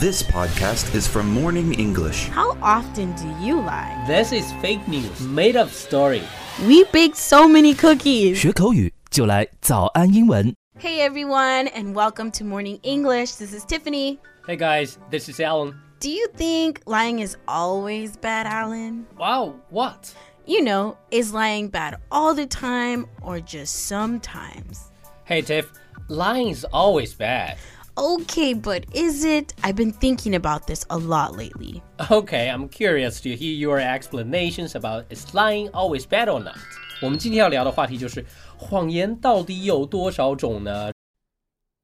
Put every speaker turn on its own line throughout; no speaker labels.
This podcast is from Morning English.
How often do you lie?
This is fake news, made up story.
We baked so many cookies.
学口语就来早安英文。
Hey everyone, and welcome to Morning English. This is Tiffany.
Hey guys, this is Allen.
Do you think lying is always bad, Allen?
Wow, what?
You know, is lying bad all the time or just sometimes?
Hey Tiff, lying is always bad.
Okay, but is it? I've been thinking about this a lot lately.
Okay, I'm curious to hear your explanations about is lying always bad or not. 我们今天要聊的话题就是谎言到底有多少种呢？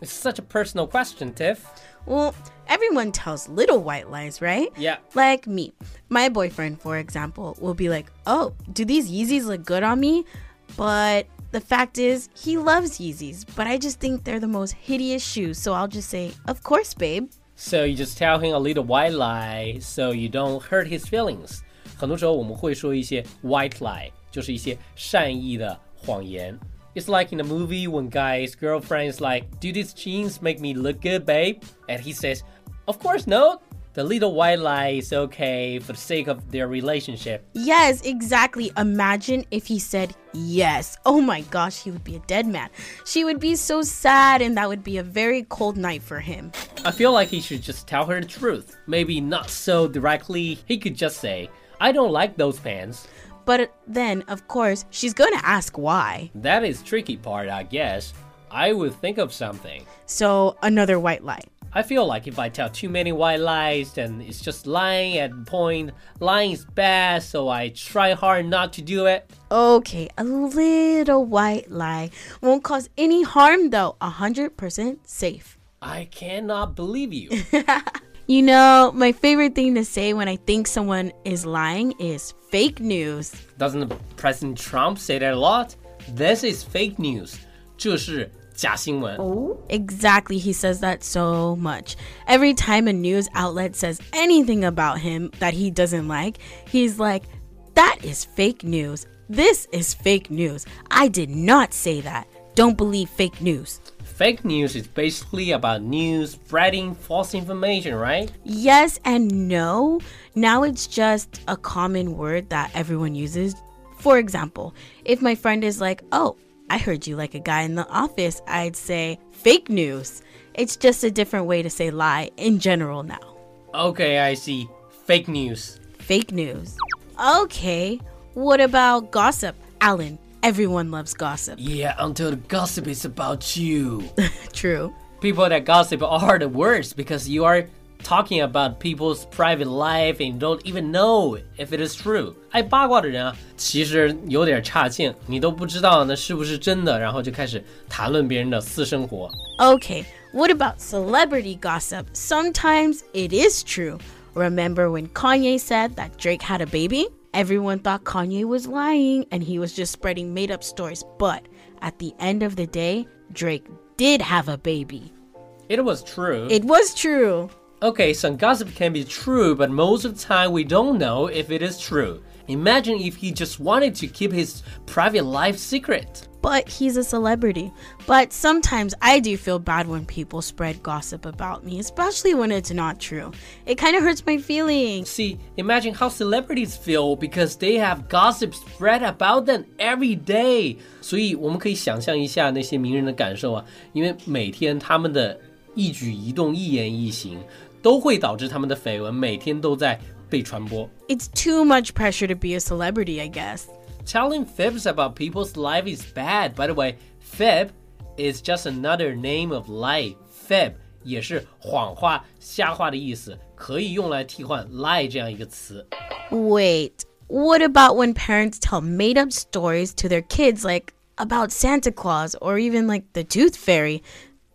it's such a personal question, Tiff.
Well, everyone tells little white lies, right?
Yeah.
Like me. My boyfriend, for example, will be like, Oh, do these Yeezys look good on me? But the fact is, he loves Yeezys, but I just think they're the most hideous shoes, so I'll just say, Of course, babe.
So you just tell him a little white lie so you don't hurt his feelings. 很多时候我们会说一些 white lie，就是一些善意的谎言。 It's like in a movie when guy's girlfriend is like, "Do these jeans make me look good, babe?" And he says, "Of course not." The little white lie is okay for the sake of their relationship.
Yes, exactly. Imagine if he said yes. Oh my gosh, he would be a dead man. She would be so sad, and that would be a very cold night for him.
I feel like he should just tell her the truth. Maybe not so directly. He could just say, "I don't like those pants."
But then, of course, she's gonna ask why.
That is tricky part, I guess. I would think of something.
So, another white lie.
I feel like if I tell too many white lies, then it's just lying at point. Lying is bad, so I try hard not to do it.
Okay, a little white lie won't cause any harm though. 100% safe.
I cannot believe you.
You know, my favorite thing to say when I think someone is lying is fake news.
Doesn't President Trump say that a lot? This is fake news. 这是假新闻。
Exactly, he says that so much. Every time a news outlet says anything about him that he doesn't like, he's like, That is fake news. This is fake news. I did not say that. Don't believe fake news.
Fake news is basically about news spreading false information, right?
Yes and no. Now it's just a common word that everyone uses. For example, if my friend is like, Oh, I heard you like a guy in the office, I'd say fake news. It's just a different way to say lie in general now.
Okay, I see. Fake news.
Fake news. Okay, what about gossip? Allen, everyone loves gossip.
Yeah, until the gossip is about you.
True.
people that gossip are the worst because you are talking about people's private life and you don't even know if it is true. 爱八卦的人啊，其实有点差劲，你都不知道那是不是真的，然后就开始谈论别人的私生活。
Okay, what about celebrity gossip? Sometimes it is true. Remember when Kanye said that Drake had a baby? Everyone thought Kanye was lying and he was just spreading made up stories. But at the end of the day, Drake did have a baby.
It was true.
It was true.
okay, some gossip can be true, but most of the time we don't know if it is true. Imagine if he just wanted to keep his private life secret.
But he's a celebrity. But sometimes I do feel bad when people spread gossip about me, especially when it's not true. It kind of hurts my feelings.
See, imagine how celebrities feel because they have gossip spread about them every day. 所以我们可以想象一下那些名人的感受啊，因为每天他们的一举一动、一言一行， 都会导致他们的绯闻每天都在被传播。
It's too much pressure to be a celebrity, I guess.
Telling fibs about people's life is bad. By the way, fib is just another name of lie. Fib 也是谎话、瞎话的意思，可以用来替换 lie 这样一个词。
Wait, what about when parents tell made up stories to their kids, like about Santa Claus or even like the Tooth Fairy?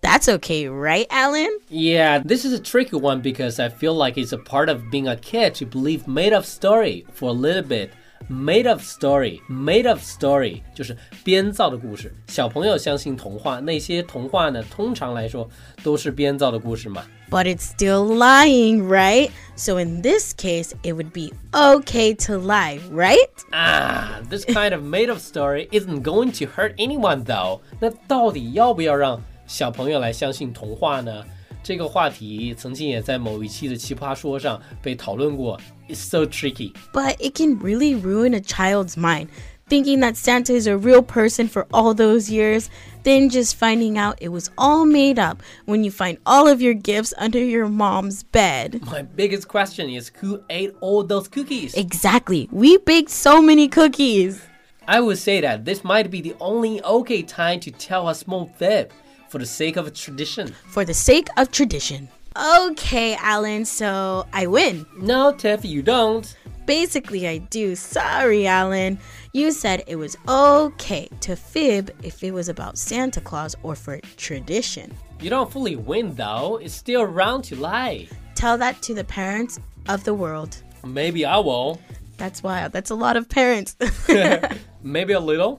That's okay, right, Allen?
Yeah, this is a tricky one because I feel like it's a part of being a kid to believe made up story for a little bit. Made up story, made up story 就是编造的故事。小朋友相信童话，那些童话呢，通常来说都是编造的故事嘛。
But it's still lying, right? So in this case, it would be okay to lie, right?
Ah, this kind of made up story isn't going to hurt anyone though. 那到底要不要让小朋友来相信童话呢？这个话题曾经也在某一期的奇葩说上被讨论过。It's so tricky.
But it can really ruin a child's mind. Thinking that Santa is a real person for all those years, then just finding out it was all made up when you find all of your gifts under your mom's bed.
My biggest question is who ate all those cookies?
Exactly. We baked so many cookies.
I would say that this might be the only okay time to tell a small fib for the sake of tradition.
For the sake of tradition. Okay, Allen, so I win.
No, Tiff, you don't.
Basically, I do. Sorry, Allen. You said it was okay to fib if it was about Santa Claus or for tradition.
You don't fully win though. It's still around to lie.
Tell that to the parents of the world.
Maybe I will.
That's wild. That's a lot of parents.
Maybe a little.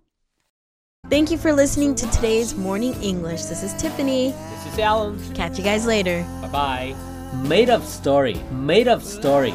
Thank you for listening to today's Morning English. This is Tiffany.
This is Allen.
Catch you guys later.
Bye bye. Made up story. Made up story.